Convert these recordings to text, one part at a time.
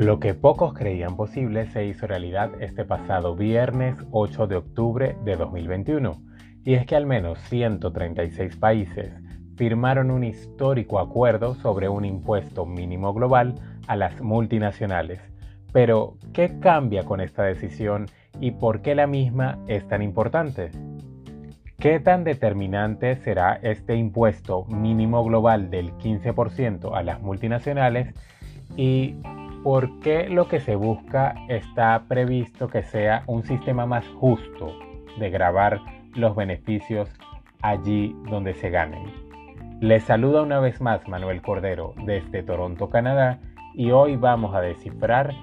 Lo que pocos creían posible se hizo realidad este pasado viernes 8 de octubre de 2021, y es que al menos 136 países firmaron un histórico acuerdo sobre un impuesto mínimo global a las multinacionales. Pero, ¿qué cambia con esta decisión y por qué la misma es tan importante? ¿Qué tan determinante será este impuesto mínimo global del 15% a las multinacionales? ¿Y por qué lo que se busca está previsto que sea un sistema más justo de grabar los beneficios allí donde se ganen. Les saluda una vez más Manuel Cordero desde Toronto, Canadá, y hoy vamos a descifrar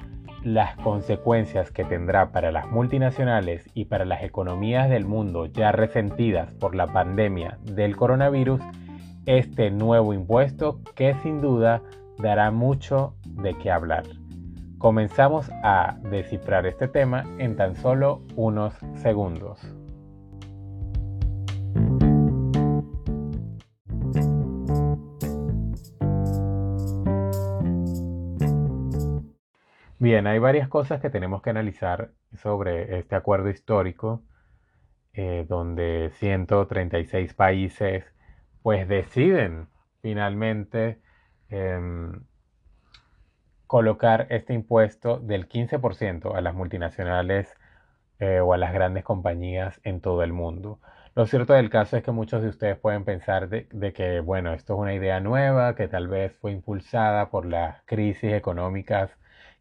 las consecuencias que tendrá para las multinacionales y para las economías del mundo ya resentidas por la pandemia del coronavirus este nuevo impuesto que sin duda dará mucho de qué hablar. Comenzamos a descifrar este tema en tan solo unos segundos. Bien, hay varias cosas que tenemos que analizar sobre este acuerdo histórico, eh, donde 136 países pues deciden finalmente em, colocar este impuesto del 15% a las multinacionales eh, o a las grandes compañías en todo el mundo. Lo cierto del caso es que muchos de ustedes pueden pensar de, que, bueno, esto es una idea nueva, que tal vez fue impulsada por las crisis económicas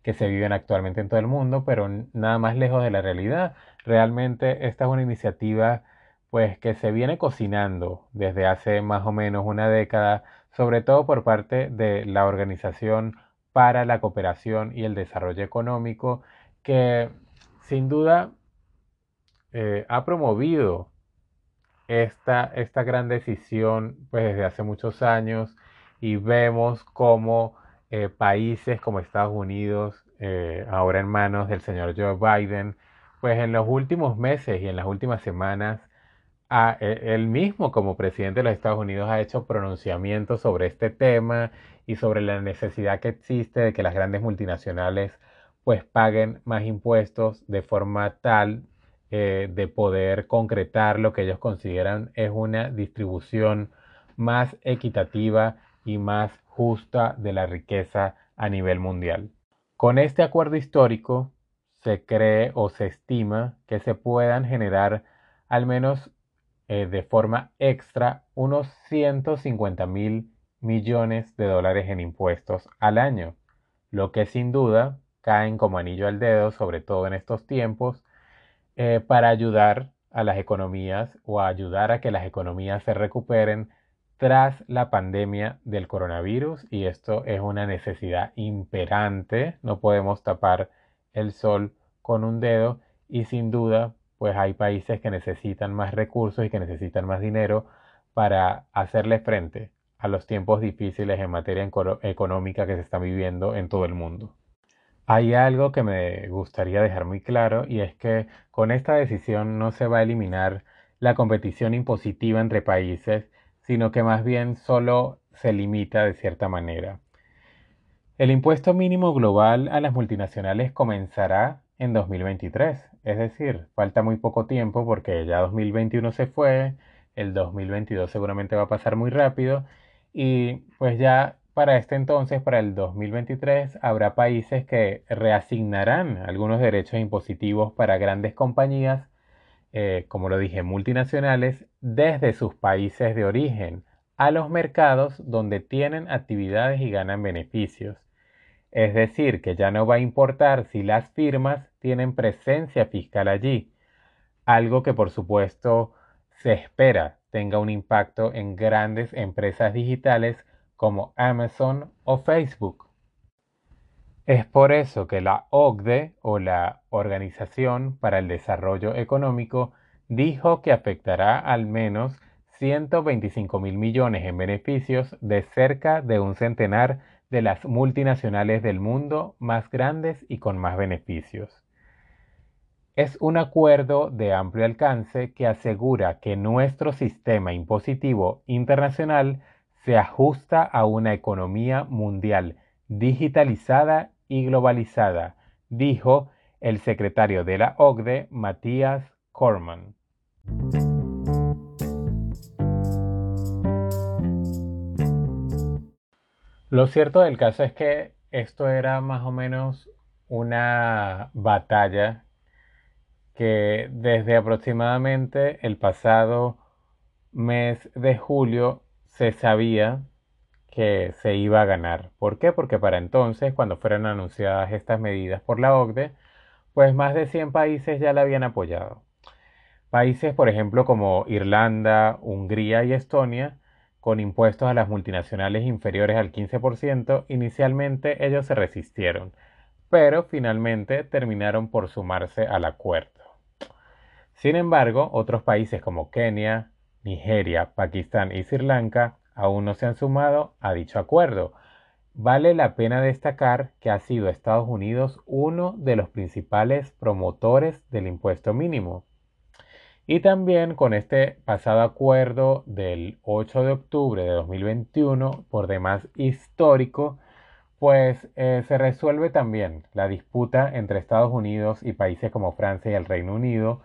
que se viven actualmente en todo el mundo, pero nada más lejos de la realidad. Realmente esta es una iniciativa pues que se viene cocinando desde hace más o menos una década, sobre todo por parte de la Organización para la Cooperación y el Desarrollo Económico, que sin duda eh, ha promovido esta, esta gran decisión pues desde hace muchos años y vemos como eh, países como Estados Unidos, eh, ahora en manos del señor Joe Biden, pues en los últimos meses y en las últimas semanas, a, e, él mismo como presidente de los Estados Unidos ha hecho pronunciamientos sobre este tema y sobre la necesidad que existe de que las grandes multinacionales pues paguen más impuestos de forma tal eh, de poder concretar lo que ellos consideran es una distribución más equitativa y más justa de la riqueza a nivel mundial. Con este acuerdo histórico se cree o se estima que se puedan generar al menos eh, de forma extra unos 150 mil millones de dólares en impuestos al año, lo que sin duda caen como anillo al dedo, sobre todo en estos tiempos, eh, para ayudar a las economías o ayudar a que las economías se recuperen tras la pandemia del coronavirus. Y esto es una necesidad imperante, no podemos tapar el sol con un dedo y sin duda pues hay países que necesitan más recursos y que necesitan más dinero para hacerle frente a los tiempos difíciles en materia económica que se están viviendo en todo el mundo. Hay algo que me gustaría dejar muy claro y es que con esta decisión no se va a eliminar la competición impositiva entre países, sino que más bien solo se limita de cierta manera. El impuesto mínimo global a las multinacionales comenzará en 2023, es decir, falta muy poco tiempo porque ya 2021 se fue, el 2022 seguramente va a pasar muy rápido y pues ya para este entonces, para el 2023, habrá países que reasignarán algunos derechos impositivos para grandes compañías, eh, como lo dije, multinacionales, desde sus países de origen a los mercados donde tienen actividades y ganan beneficios. Es decir, que ya no va a importar si las firmas tienen presencia fiscal allí, algo que por supuesto se espera tenga un impacto en grandes empresas digitales como Amazon o Facebook. Es por eso que la OCDE o la Organización para el Desarrollo Económico dijo que afectará al menos 125 mil millones en beneficios de cerca de un centenar de las multinacionales del mundo más grandes y con más beneficios. Es un acuerdo de amplio alcance que asegura que nuestro sistema impositivo internacional se ajusta a una economía mundial digitalizada y globalizada, dijo el secretario de la OCDE, Matías Corman. Lo cierto del caso es que esto era más o menos una batalla que desde aproximadamente el pasado mes de julio se sabía que se iba a ganar. ¿Por qué? Porque para entonces, cuando fueron anunciadas estas medidas por la OCDE, pues más de 100 países ya la habían apoyado. Países, por ejemplo, como Irlanda, Hungría y Estonia, con impuestos a las multinacionales inferiores al 15%, inicialmente ellos se resistieron, pero finalmente terminaron por sumarse al acuerdo. Sin embargo, otros países como Kenia, Nigeria, Pakistán y Sri Lanka aún no se han sumado a dicho acuerdo. Vale la pena destacar que ha sido Estados Unidos uno de los principales promotores del impuesto mínimo. Y también con este pasado acuerdo del 8 de octubre de 2021, por demás histórico, pues eh, se resuelve también la disputa entre Estados Unidos y países como Francia y el Reino Unido,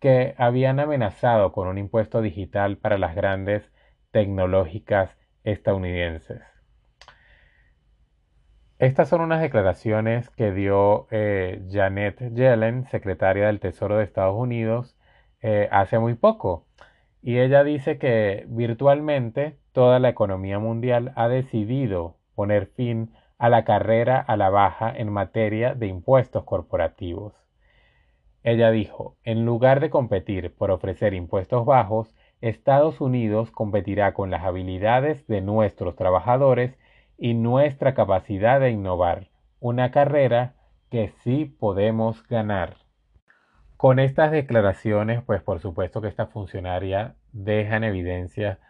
que habían amenazado con un impuesto digital para las grandes tecnológicas estadounidenses. Estas son unas declaraciones que dio eh, Janet Yellen, secretaria del Tesoro de Estados Unidos, eh, hace muy poco. Y ella dice que virtualmente toda la economía mundial ha decidido poner fin a la carrera a la baja en materia de impuestos corporativos. Ella dijo, en lugar de competir por ofrecer impuestos bajos, Estados Unidos competirá con las habilidades de nuestros trabajadores y nuestra capacidad de innovar, una carrera que sí podemos ganar. Con estas declaraciones, pues por supuesto que esta funcionaria deja en evidencia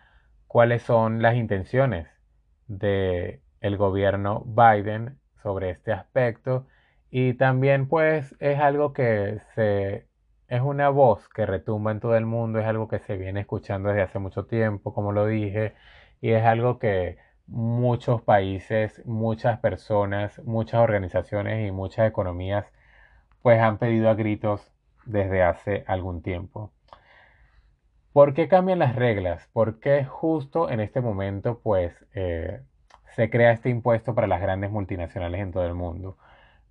cuáles son las intenciones del el gobierno Biden sobre este aspecto y también pues es algo que se es una voz que retumba en todo el mundo, es algo que se viene escuchando desde hace mucho tiempo, como lo dije, y es algo que muchos países, muchas personas, muchas organizaciones y muchas economías pues han pedido a gritos desde hace algún tiempo. ¿Por qué cambian las reglas? ¿Por qué justo en este momento pues eh, se crea este impuesto para las grandes multinacionales en todo el mundo?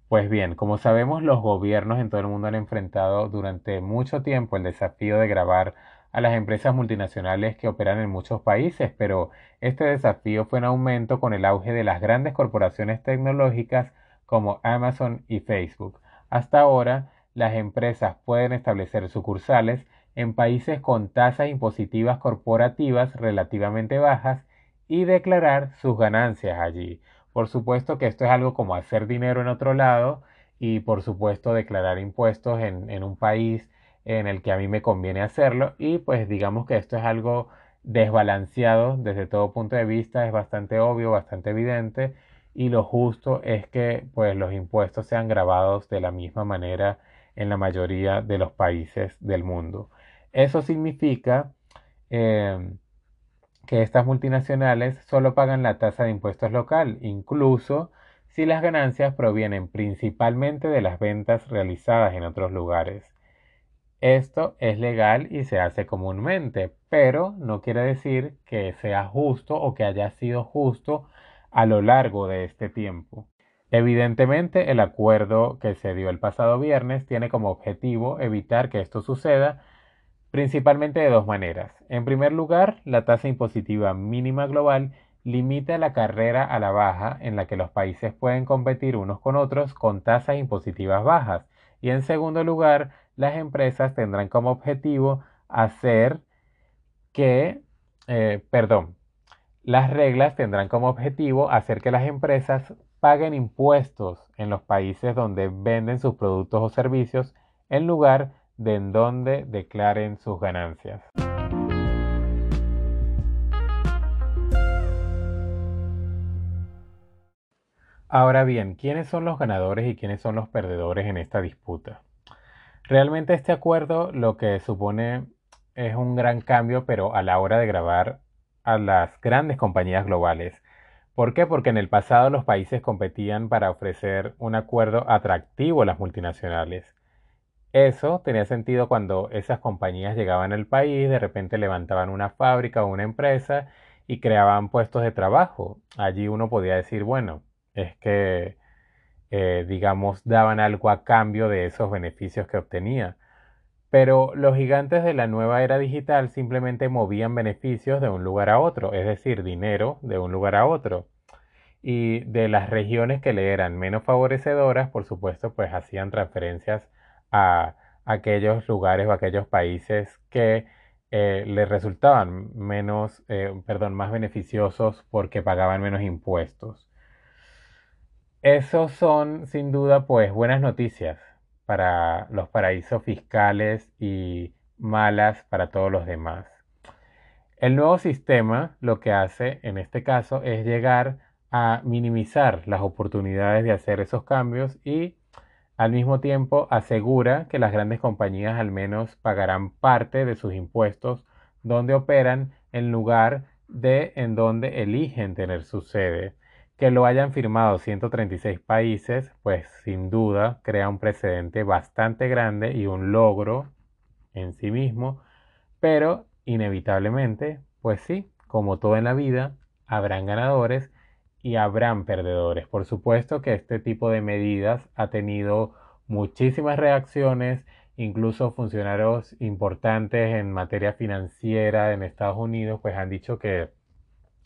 Pues bien, como sabemos, los gobiernos en todo el mundo han enfrentado durante mucho tiempo el desafío de grabar a las empresas multinacionales que operan en muchos países, pero este desafío fue en aumento con el auge de las grandes corporaciones tecnológicas como Amazon y Facebook. Hasta ahora, las empresas pueden establecer sucursales en países con tasas impositivas corporativas relativamente bajas y declarar sus ganancias allí. Por supuesto que esto es algo como hacer dinero en otro lado y por supuesto declarar impuestos en, en un país en el que a mí me conviene hacerlo y pues digamos que esto es algo desbalanceado desde todo punto de vista, es bastante obvio, bastante evidente y lo justo es que pues los impuestos sean grabados de la misma manera en la mayoría de los países del mundo. Eso significa em, que estas multinacionales solo pagan la tasa de impuestos local, incluso si las ganancias provienen principalmente de las ventas realizadas en otros lugares. Esto es legal y se hace comúnmente, pero no quiere decir que sea justo o que haya sido justo a lo largo de este tiempo. Evidentemente, el acuerdo que se dio el pasado viernes tiene como objetivo evitar que esto suceda principalmente de dos maneras. En primer lugar, la tasa impositiva mínima global limita la carrera a la baja en la que los países pueden competir unos con otros con tasas impositivas bajas. Y en segundo lugar, las empresas tendrán como objetivo hacer que, eh, perdón, las reglas tendrán como objetivo hacer que las empresas paguen impuestos en los países donde venden sus productos o servicios en lugar de en donde declaren sus ganancias. Ahora bien, ¿quiénes son los ganadores y quiénes son los perdedores en esta disputa? Realmente este acuerdo lo que supone es un gran cambio, pero a la hora de grabar a las grandes compañías globales ¿Por qué? Porque en el pasado los países competían para ofrecer un acuerdo atractivo a las multinacionales. Eso tenía sentido cuando esas compañías llegaban al país, de repente levantaban una fábrica o una empresa y creaban puestos de trabajo. Allí uno podía decir, bueno, es que, eh, digamos, daban algo a cambio de esos beneficios que obtenía. Pero los gigantes de la nueva era digital simplemente movían beneficios de un lugar a otro, es decir, dinero de un lugar a otro. Y de las regiones que le eran menos favorecedoras, por supuesto, pues hacían transferencias a aquellos lugares o aquellos países que eh, le resultaban menos, eh, perdón, más beneficiosos porque pagaban menos impuestos. Esos son sin duda pues buenas noticias para los paraísos fiscales y malas para todos los demás. El nuevo sistema lo que hace en este caso es llegar a minimizar las oportunidades de hacer esos cambios y al mismo tiempo asegura que las grandes compañías al menos pagarán parte de sus impuestos donde operan en lugar de en donde eligen tener su sede. Que lo hayan firmado 136 países, pues sin duda crea un precedente bastante grande y un logro en sí mismo, pero inevitablemente, pues sí, como todo en la vida, habrán ganadores y habrán perdedores. Por supuesto que este tipo de medidas ha tenido muchísimas reacciones, incluso funcionarios importantes en materia financiera en Estados Unidos, pues han dicho que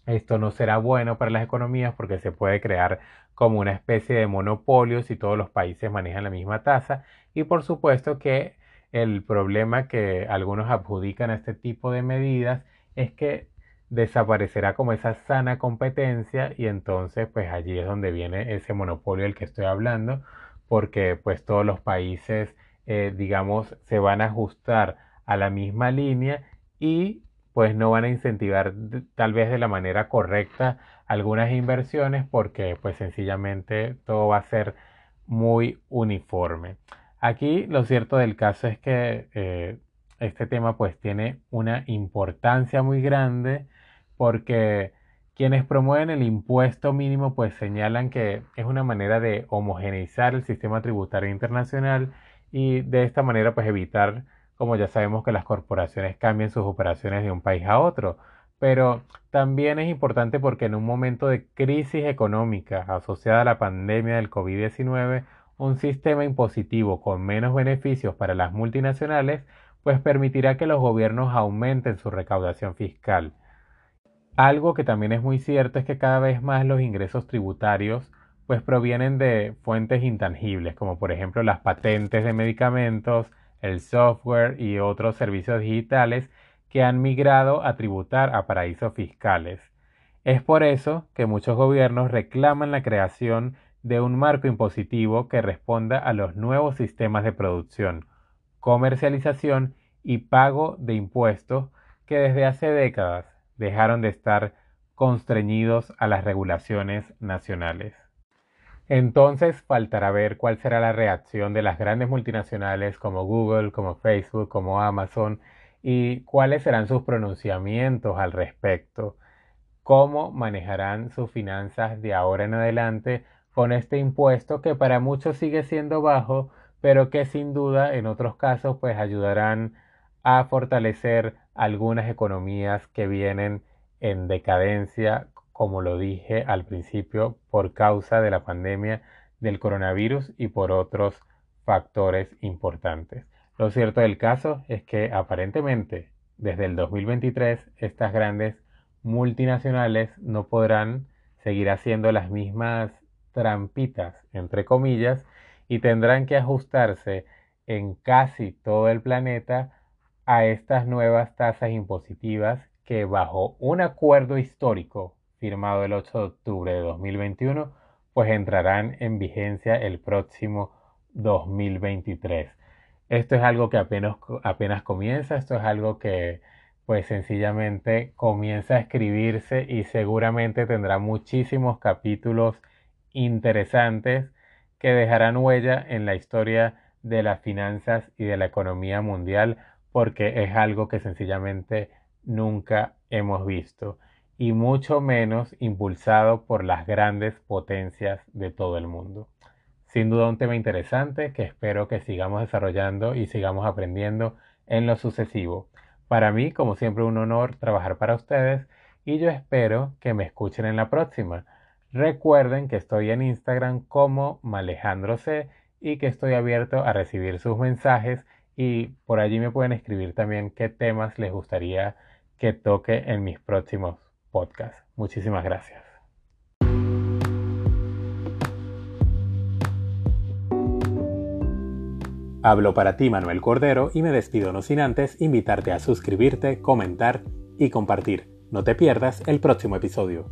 esto no será bueno para las economías porque se puede crear como una especie de monopolio si todos los países manejan la misma tasa. Y por supuesto que el problema que algunos adjudican a este tipo de medidas es que desaparecerá como esa sana competencia y entonces pues allí es donde viene ese monopolio del que estoy hablando porque pues todos los países eh, digamos se van a ajustar a la misma línea y pues no van a incentivar tal vez de la manera correcta algunas inversiones porque pues sencillamente todo va a ser muy uniforme. Aquí lo cierto del caso es que eh, este tema pues tiene una importancia muy grande porque quienes promueven el impuesto mínimo pues señalan que es una manera de homogeneizar el sistema tributario internacional y de esta manera pues evitar como ya sabemos que las corporaciones cambian sus operaciones de un país a otro, pero también es importante porque en un momento de crisis económica asociada a la pandemia del COVID-19, un sistema impositivo con menos beneficios para las multinacionales, pues permitirá que los gobiernos aumenten su recaudación fiscal. Algo que también es muy cierto es que cada vez más los ingresos tributarios pues provienen de fuentes intangibles, como por ejemplo las patentes de medicamentos, el software y otros servicios digitales que han migrado a tributar a paraísos fiscales. Es por eso que muchos gobiernos reclaman la creación de un marco impositivo que responda a los nuevos sistemas de producción, comercialización y pago de impuestos que desde hace décadas dejaron de estar constreñidos a las regulaciones nacionales. Entonces faltará ver cuál será la reacción de las grandes multinacionales como Google, como Facebook, como Amazon y cuáles serán sus pronunciamientos al respecto. Cómo manejarán sus finanzas de ahora en adelante con este impuesto que para muchos sigue siendo bajo, pero que sin duda en otros casos pues ayudarán a fortalecer algunas economías que vienen en decadencia como lo dije al principio, por causa de la pandemia del coronavirus y por otros factores importantes. Lo cierto del caso es que aparentemente desde el 2023 estas grandes multinacionales no podrán seguir haciendo las mismas trampitas, entre comillas, y tendrán que ajustarse en casi todo el planeta a estas nuevas tasas impositivas que bajo un acuerdo histórico firmado el 8 de octubre de 2021, pues entrarán en vigencia el próximo 2023. Esto es algo que apenas, apenas comienza, esto es algo que pues sencillamente comienza a escribirse y seguramente tendrá muchísimos capítulos interesantes que dejarán huella en la historia de las finanzas y de la economía mundial porque es algo que sencillamente nunca hemos visto. y mucho menos impulsado por las grandes potencias de todo el mundo. Sin duda un tema interesante que espero que sigamos desarrollando y sigamos aprendiendo en lo sucesivo. Para mí, como siempre, un honor trabajar para ustedes y yo espero que me escuchen en la próxima. Recuerden que estoy en Instagram como Malejandro C y que estoy abierto a recibir sus mensajes y por allí me pueden escribir también qué temas les gustaría que toque en mis próximos podcasts. Muchísimas gracias. Hablo para ti Manuel Cordero y me despido no sin antes invitarte a suscribirte, comentar y compartir. No te pierdas el próximo episodio.